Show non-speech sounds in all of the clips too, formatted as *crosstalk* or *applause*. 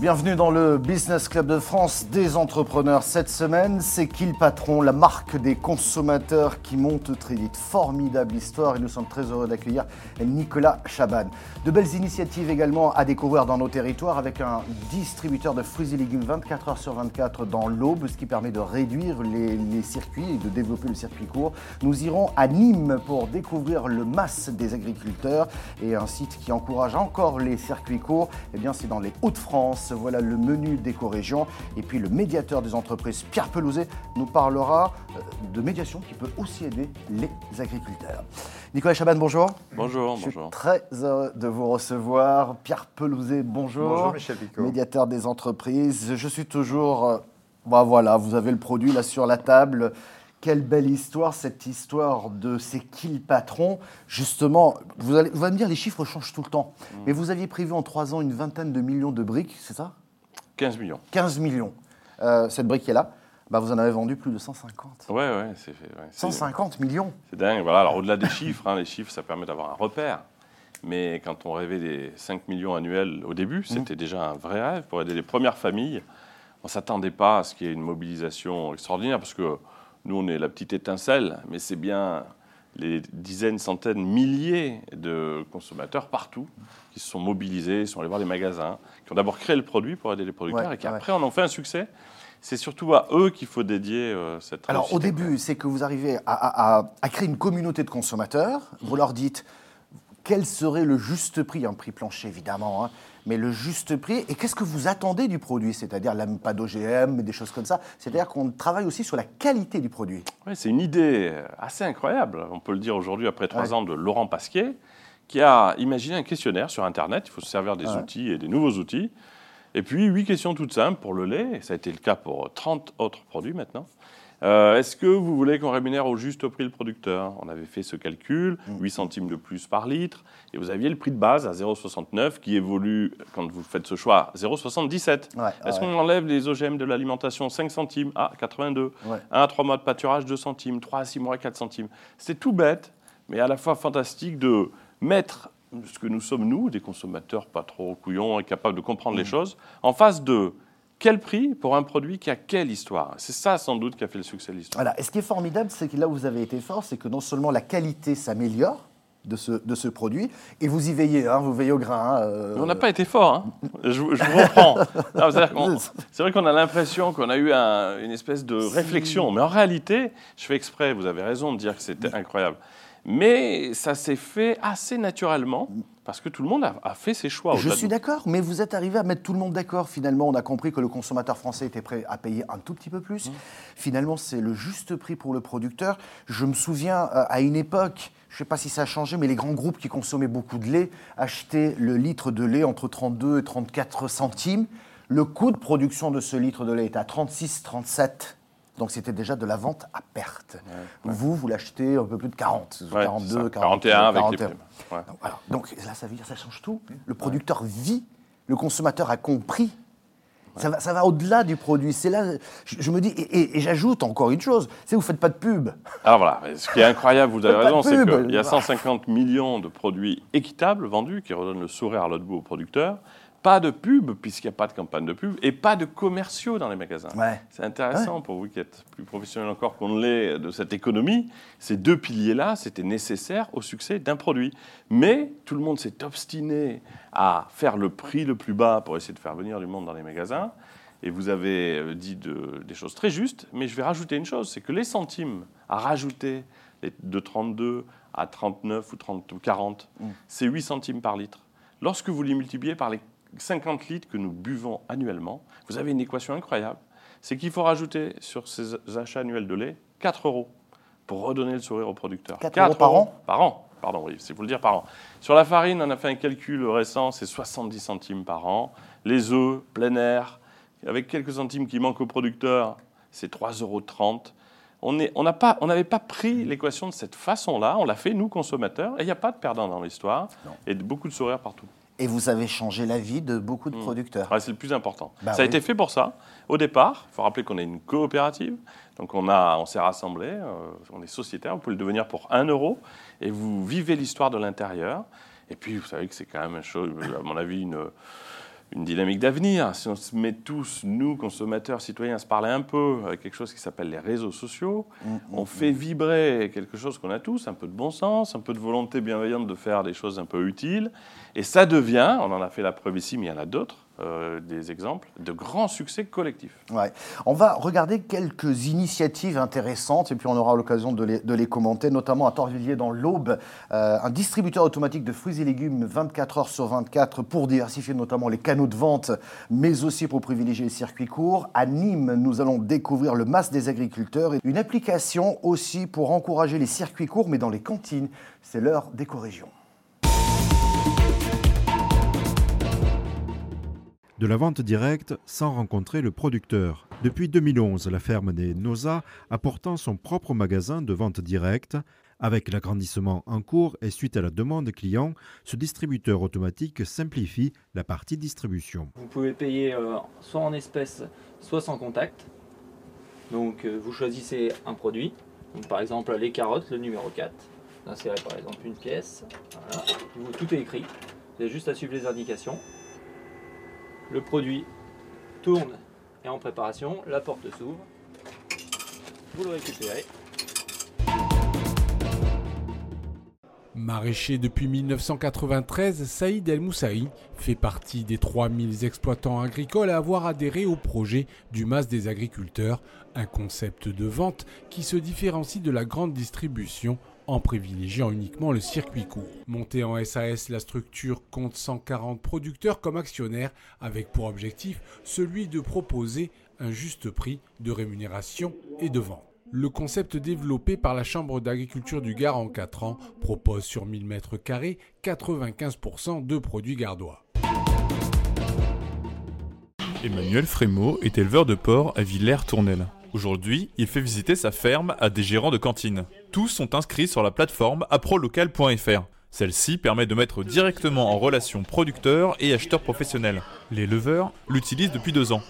Bienvenue dans le Business Club de France des entrepreneurs. Cette semaine, c'est le patron, la marque des consommateurs qui monte très vite. Formidable histoire et nous sommes très heureux d'accueillir Nicolas Chaban. De belles initiatives également à découvrir dans nos territoires avec un distributeur de fruits et légumes 24 heures sur 24 dans l'Aube, ce qui permet de réduire les, circuits et de développer le circuit court. Nous irons à Nîmes pour découvrir le MAS des agriculteurs et un site qui encourage encore les circuits courts. Eh bien, c'est dans les Hauts-de-France. Voilà le menu d'éco-région. Et puis le médiateur des entreprises, Pierre Pelouzet, nous parlera euh, de médiation qui peut aussi aider les agriculteurs. Nicolas Chaban, bonjour. Bonjour, Je bonjour. suis très heureux de vous recevoir. Pierre Pelouzet, bonjour. Bonjour, Michel Picot. Médiateur des entreprises. Je suis toujours. euh, bah voilà, vous avez le produit là sur la table. Quelle belle histoire, cette histoire de c'est qui le patron. Justement, vous allez, vous allez me dire, les chiffres changent tout le temps. Mm. Mais vous aviez prévu en trois ans une vingtaine de millions de briques, c'est ça? 15 millions. 15 millions. Euh, cette brique qui est là, bah vous en avez vendu plus de 150. Ouais, ouais, c'est fait. ouais. C'est- 150 millions C'est dingue. Voilà, alors au-delà des chiffres, hein, les chiffres, ça permet d'avoir un repère. Mais quand on rêvait des 5 millions annuels au début, c'était déjà un vrai rêve pour aider les premières familles. On ne s'attendait pas à ce qu'il y ait une mobilisation extraordinaire parce que nous, on est la petite étincelle, mais c'est bien les dizaines, centaines, milliers de consommateurs partout qui se sont mobilisés, sont allés voir les magasins, qui ont d'abord créé le produit pour aider les producteurs Ouais, et qui ouais. après en ont fait un succès. C'est surtout à eux qu'il faut dédier euh, cette Alors au début, c'est que vous arrivez à, à- à- à créer une communauté de consommateurs. Vous leur dites quel serait le juste prix, un prix plancher évidemment, hein, mais le juste prix. Et qu'est-ce que vous attendez du produit? C'est-à-dire là, pas d'OGM, des choses comme ça. C'est-à-dire qu'on travaille aussi sur la qualité du produit. C'est une idée euh, assez incroyable, on peut le dire aujourd'hui après trois Ouais. ans de Laurent Pasquier, qui a imaginé un questionnaire sur Internet. Il faut se servir des Ouais. outils et des nouveaux outils. Et puis, huit questions toutes simples pour le lait, et ça a été le cas pour 30 autres produits maintenant. Euh, Est-ce que vous voulez qu'on rémunère au juste prix le producteur? On avait fait ce calcul, Mm. 8 centimes de plus par litre, et vous aviez le prix de base à 0,69 qui évolue, quand vous faites ce choix, 0,77. Ouais, Est-ce ouais. qu'on enlève les OGM de l'alimentation 5 centimes à 82 Ouais. 1 à 3 mois de pâturage, 2 centimes. 3 à 6 mois, 4 centimes. C'est tout bête, mais à la fois fantastique de mettre ce que nous sommes, nous, des consommateurs pas trop couillons et capables de comprendre Mm. les choses, en face de quel prix pour un produit qui a quelle histoire? C'est ça, sans doute, qui a fait le succès de l'histoire. Voilà. Et ce qui est formidable, c'est que là où vous avez été fort, c'est que non seulement la qualité s'améliore de ce, de ce produit, et vous y veillez, hein, vous veillez au grain. hein, euh, on n'a pas été fort, hein. je, vous- je vous reprends. *laughs* C'est vrai qu'on a l'impression qu'on a eu un- une espèce de réflexion, mais en réalité, je fais exprès, vous avez raison de dire que c'était incroyable. Mais ça s'est fait assez naturellement, parce que tout le monde a, a fait ses choix. Je de suis d'accord, mais vous êtes arrivé à mettre tout le monde d'accord. Finalement, on a compris que le consommateur français était prêt à payer un tout petit peu plus. Finalement, c'est le juste prix pour le producteur. Je me souviens, euh, à une époque, je ne sais pas si ça a changé, mais les grands groupes qui consommaient beaucoup de lait achetaient le litre de lait entre 32 et 34 centimes. Le coût de production de ce litre de lait était à 36, 37. Donc c'était déjà de la vente à perte. Vous, vous l'achetez un peu plus de 40, Ouais, 42, c'est ça. 40, 41 avec les 41. primes. Ouais. Donc, voilà. Donc là, ça veut dire que ça change tout. Le producteur vit, le consommateur a compris. Ça va, ça va au-delà du produit. C'est là, je, je me dis, et, et- et j'ajoute encore une chose, c'est vous faites pas de pub. Alors voilà, mais ce qui est incroyable, vous avez raison, c'est qu'il y a 150 millions de produits équitables vendus qui redonnent le sourire à l'autre bout aux producteurs. Pas de pub, puisqu'il n'y a pas de campagne de pub, et pas de commerciaux dans les magasins. Ouais. C'est intéressant pour vous qui êtes plus professionnel encore qu'on ne l'est de cette économie. Ces deux piliers-là, c'était nécessaire au succès d'un produit. Mais tout le monde s'est obstiné à faire le prix le plus bas pour essayer de faire venir du monde dans les magasins. Et vous avez euh, dit de- des choses très justes, mais je vais rajouter une chose, c'est que les centimes à rajouter de 32 à 39 ou 30 ou 40, c'est 8 centimes par litre. Lorsque vous les multipliez par les 50 litres que nous buvons annuellement, vous avez une équation incroyable. C'est qu'il faut rajouter sur ces achats annuels de lait 4 euros pour redonner le sourire au producteur. 4 euros par an Par an, pardon, oui, c'est pour le dire par an. Sur la farine, on a fait un calcul récent, c'est 70 centimes par an. Les œufs, plein air, avec quelques centimes qui manquent au producteur, c'est 3,30 euros. On n'est- on pas- n'avait pas pris l'équation de cette façon-là, on l'a fait, nous, consommateurs, et il n'y a pas de perdant dans l'histoire, et beaucoup de sourires partout. Et vous avez changé la vie de beaucoup de producteurs. Ouais, c'est le plus important. Bah ça a été fait pour ça. Au départ, il faut rappeler qu'on est une coopérative. Donc on, a, on s'est rassemblés, euh, on est sociétaire, vous pouvez le devenir pour 1 euro, et vous vivez l'histoire de l'intérieur. Et puis, vous savez que c'est quand même, une chose, à mon avis, une, une dynamique d'avenir. Si on se met tous, nous, consommateurs, citoyens, à se parler un peu avec quelque chose qui s'appelle les réseaux sociaux, Mm, on fait vibrer quelque chose qu'on a tous, un peu de bon sens, un peu de volonté bienveillante de faire des choses un peu utiles. Et ça devient, on en a fait la preuve ici, mais il y en a d'autres, euh, des exemples, de grands succès collectifs. On va regarder quelques initiatives intéressantes et puis on aura l'occasion de les, commenter, notamment à Torvilliers dans l'Aube, euh, un distributeur automatique de fruits et légumes 24 heures sur 24 pour diversifier notamment les canaux de vente, mais aussi pour privilégier les circuits courts. À Nîmes, nous allons découvrir le MAS des agriculteurs et une application aussi pour encourager les circuits courts, mais dans les cantines. C'est l'heure d'éco-région. De la vente directe sans rencontrer le producteur. Depuis 2011, la ferme des Noza a pourtant son propre magasin de vente directe. Avec l'agrandissement en cours et suite à la demande client, ce distributeur automatique simplifie la partie distribution. Vous pouvez payer euh, soit en espèces, soit sans contact. Donc euh, vous choisissez un produit. Par exemple les carottes, le numéro 4. Insérez par exemple une pièce. Voilà. Vous- tout est écrit. Vous avez juste à suivre les indications. Le produit tourne et en préparation. La porte s'ouvre. Vous le récupérez. Maraîcher depuis 1993, Saïd El Moussaï fait partie des 3000 exploitants agricoles à avoir adhéré au projet du MAS des agriculteurs, un concept de vente qui se différencie de la grande distribution en privilégiant uniquement le circuit court. Montée en SAS, la structure compte 140 producteurs comme actionnaires avec pour objectif celui de proposer un juste prix de rémunération et de vente. Le concept développé par la Chambre d'agriculture du Gard en 4 ans propose sur 1000 mètres carrés 95% de produits gardois. Emmanuel Frémaux est éleveur de porc à Villers-Tournelle. Aujourd'hui, il fait visiter sa ferme à des gérants de cantine. Tous sont inscrits sur la plateforme aprolocal.fr. Celle-ci permet de mettre directement en relation producteurs et acheteurs professionnels. Les leveurs l'utilisent depuis deux ans.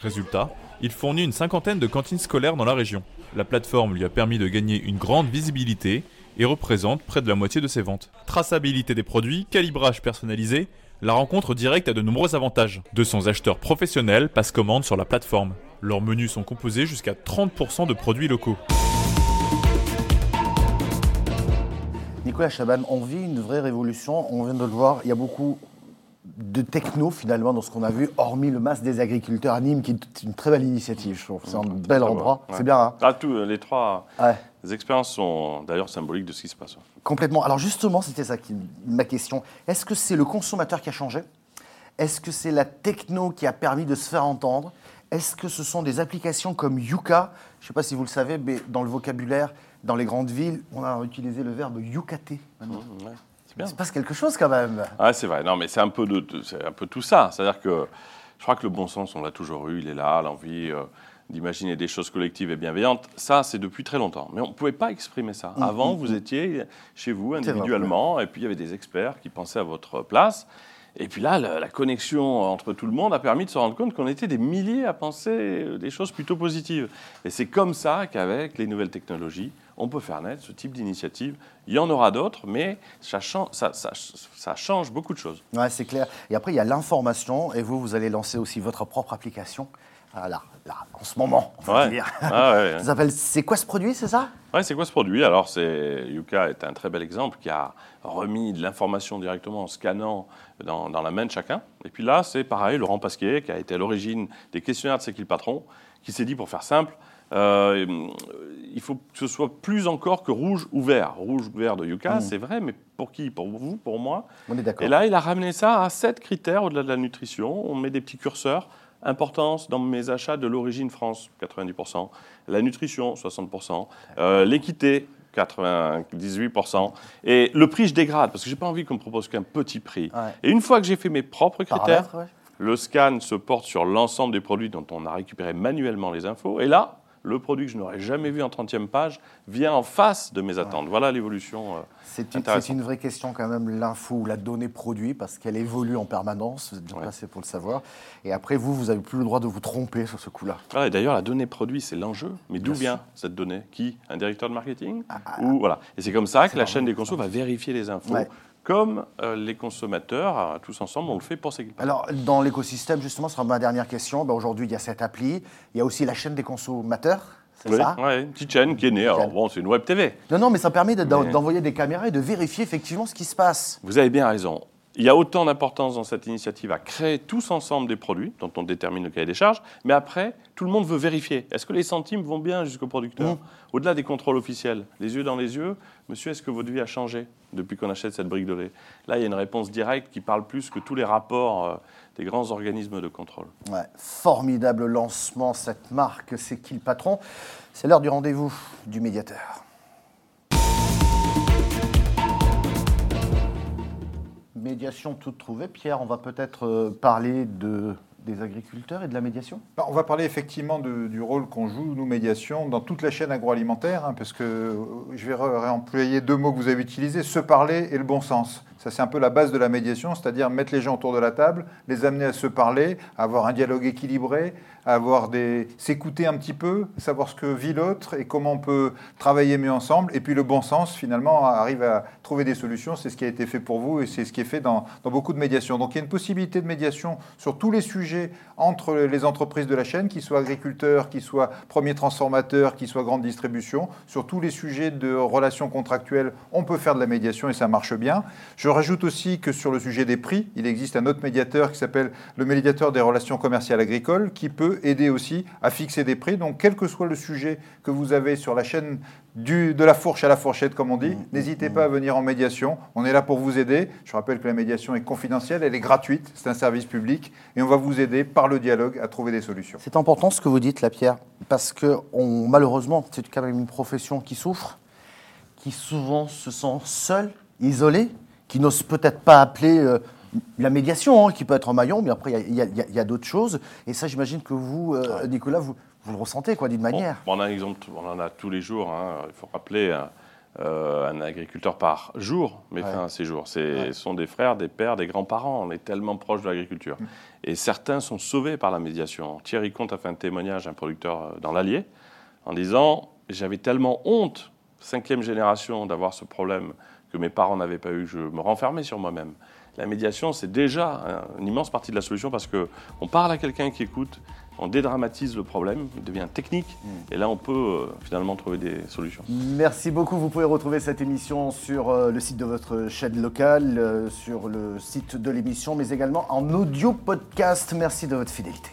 Résultat, il fournit une cinquantaine de cantines scolaires dans la région. La plateforme lui a permis de gagner une grande visibilité et représente près de la moitié de ses ventes. Traçabilité des produits, calibrage personnalisé, la rencontre directe a de nombreux avantages. 200 acheteurs professionnels passent commande sur la plateforme. Leurs menus sont composés jusqu'à 30% de produits locaux. Nicolas Chaban, on vit une vraie révolution, on vient de le voir, il y a beaucoup de techno finalement dans ce qu'on a vu, hormis le masse des agriculteurs à Nîmes, qui est une très belle initiative, je trouve. C'est un bel Très endroit, ouais. c'est bien, hein Ah, tout, les trois Ouais, les expériences sont d'ailleurs symboliques de ce qui se passe. complètement. Alors justement, c'était ça qui, ma question. Est-ce que c'est le consommateur qui a changé? Est-ce que c'est la techno qui a permis de se faire entendre? Est-ce que ce sont des applications comme Yuka? Je ne sais pas si vous le savez, mais dans le vocabulaire, dans les grandes villes, on a utilisé le verbe yucater. Mmh, ouais, Il se passe quelque chose quand même. Ah, c'est vrai. Non, mais c'est un peu de, un peu tout ça. C'est-à-dire que je crois que le bon sens, on l'a toujours eu. Il est là, l'envie euh, d'imaginer des choses collectives et bienveillantes. Ça, c'est depuis très longtemps. Mais on ne pouvait pas exprimer ça. Mm, Avant, mm, vous mm. étiez chez vous vrai, individuellement, et puis il y avait des experts qui pensaient à votre place. Et puis là, la, connexion entre tout le monde a permis de se rendre compte qu'on était des milliers à penser euh, des choses plutôt positives. Et c'est comme ça qu'avec les nouvelles technologies, on peut faire naître ce type d'initiative. Il y en aura d'autres, mais ça, chan- ça- ça- ça change beaucoup de choses. Ouais, c'est clair. Et après, il y a l'information, et vous, vous allez lancer aussi votre propre application. Ah, là, là, en ce moment, on va Ouais. dire. Ah ouais, ouais. *laughs* Ça s'appelle C'est quoi ce produit, c'est ça? Ouais, c'est quoi ce produit? Alors, c'est Yuka est un très bel exemple qui a remis de l'information directement en scannant dans, dans la main de chacun. Et puis là, c'est pareil, Laurent Pasquier, qui a été à l'origine des questionnaires de C'est qui le patron, qui s'est dit, pour faire simple, euh, il faut que ce soit plus encore que rouge ou vert. Rouge ou vert de Yuka, Mm. c'est vrai, mais pour qui? Pour vous, pour moi? On est d'accord. Et là, il a ramené ça à sept critères au-delà de la nutrition. On met des petits curseurs. Importance dans mes achats de l'origine France, 90%. La nutrition, 60%. Euh, L'équité, 98%. Et le prix, je dégrade, parce que j'ai pas envie qu'on me propose qu'un petit prix. Ouais. Et une fois que j'ai fait mes propres critères, ouais. le scan se porte sur l'ensemble des produits dont on a récupéré manuellement les infos. Et là, le produit que je n'aurais jamais vu en 30e page vient en face de mes attentes. Voilà l'évolution. euh, C'est une, c'est vraie question quand même, l'info ou la donnée produit, parce qu'elle évolue en permanence, vous êtes bien Ouais. placé pour le savoir. Et après, vous, vous n'avez plus le droit de vous tromper sur ce coup-là. Voilà, et d'ailleurs, la donnée produit, c'est l'enjeu. Mais d'où vient cette donnée? Qui? Un directeur de marketing? Ah, Ou voilà. Et c'est comme ça que la chaîne des consos va vérifier les infos Ouais. Comme euh, les consommateurs, euh, tous ensemble, on le fait pour ces Alors, dans l'écosystème, justement, ce sera ma dernière question. Ben, Aujourd'hui, il y a cette appli. Il y a aussi la chaîne des consommateurs. C'est Oui, ça? ouais, une petite chaîne qui est née. Alors bon, c'est une web TV. Non, non, mais ça permet de- d'en- Mais- d'envoyer des caméras et de vérifier effectivement ce qui se passe. Vous avez bien raison. Il y a autant d'importance dans cette initiative à créer tous ensemble des produits dont on détermine le cahier des charges, mais après, tout le monde veut vérifier. Est-ce que les centimes vont bien jusqu'au producteur Mmh. Au-delà des contrôles officiels, les yeux dans les yeux, monsieur, est-ce que votre vie a changé depuis qu'on achète cette brique de lait? Là, il y a une réponse directe qui parle plus que tous les rapports euh, des grands organismes de contrôle. Ouais, formidable lancement, cette marque. C'est qui le patron? C'est l'heure du rendez-vous du médiateur. Médiation toute trouvée. Pierre, on va peut-être euh, parler de, des agriculteurs et de la médiation? Bah, On va parler effectivement du rôle qu'on joue, nous, médiation, dans toute la chaîne agroalimentaire, hein, parce que euh, je vais ré- réemployer deux mots que vous avez utilisés, se parler et le bon sens. Ça, c'est un peu la base de la médiation, c'est-à-dire mettre les gens autour de la table, les amener à se parler, avoir un dialogue équilibré, avoir des... s'écouter un petit peu, savoir ce que vit l'autre et comment on peut travailler mieux ensemble. Et puis le bon sens, finalement, arrive à trouver des solutions. C'est ce qui a été fait pour vous et c'est ce qui est fait dans, dans beaucoup de médiations. Donc il y a une possibilité de médiation sur tous les sujets entre les entreprises de la chaîne, qu'ils soient agriculteurs, qu'ils soient premiers transformateurs, qu'ils soient grande distribution. Sur tous les sujets de relations contractuelles, on peut faire de la médiation et ça marche bien. Je rajoute aussi que sur le sujet des prix, il existe un autre médiateur qui s'appelle le médiateur des relations commerciales agricoles qui peut aider aussi à fixer des prix. Donc quel que soit le sujet que vous avez sur la chaîne du, de la fourche à la fourchette, comme on dit, n'hésitez pas à venir en médiation. On est là pour vous aider. Je rappelle que la médiation est confidentielle, elle est gratuite, c'est un service public et on va vous aider par le dialogue à trouver des solutions. C'est important ce que vous dites, la Pierre, parce que on, malheureusement, c'est quand même une profession qui souffre, qui souvent se sent seule, isolée, qui n'ose peut-être pas appeler euh, la médiation, hein, qui peut être en maillon, mais après, il y a- il y a, il y a d'autres choses. Et ça, j'imagine que vous, euh, Nicolas, vous, vous le ressentez, quoi, d'une manière. Bon, on, a un exemple, on en a tous les jours. hein. Il faut rappeler un, euh, un agriculteur par jour met Ouais. fin à ses jours. Ouais. Ce sont des frères, des pères, des grands-parents. On est tellement proche de l'agriculture. Et certains sont sauvés par la médiation. Thierry Comte a fait un témoignage à un producteur euh, dans l'Allier en disant J'avais tellement honte, cinquième génération, d'avoir ce problème que mes parents n'avaient pas eu. Je me renfermais sur moi-même. La médiation, c'est déjà un- une immense partie de la solution parce qu'on parle à quelqu'un qui écoute, on dédramatise le problème, il devient technique, et là on peut euh, finalement trouver des solutions. Merci beaucoup. Vous pouvez retrouver cette émission sur euh, le site de votre chaîne locale, euh, sur le site de l'émission, mais également en audio podcast. Merci de votre fidélité.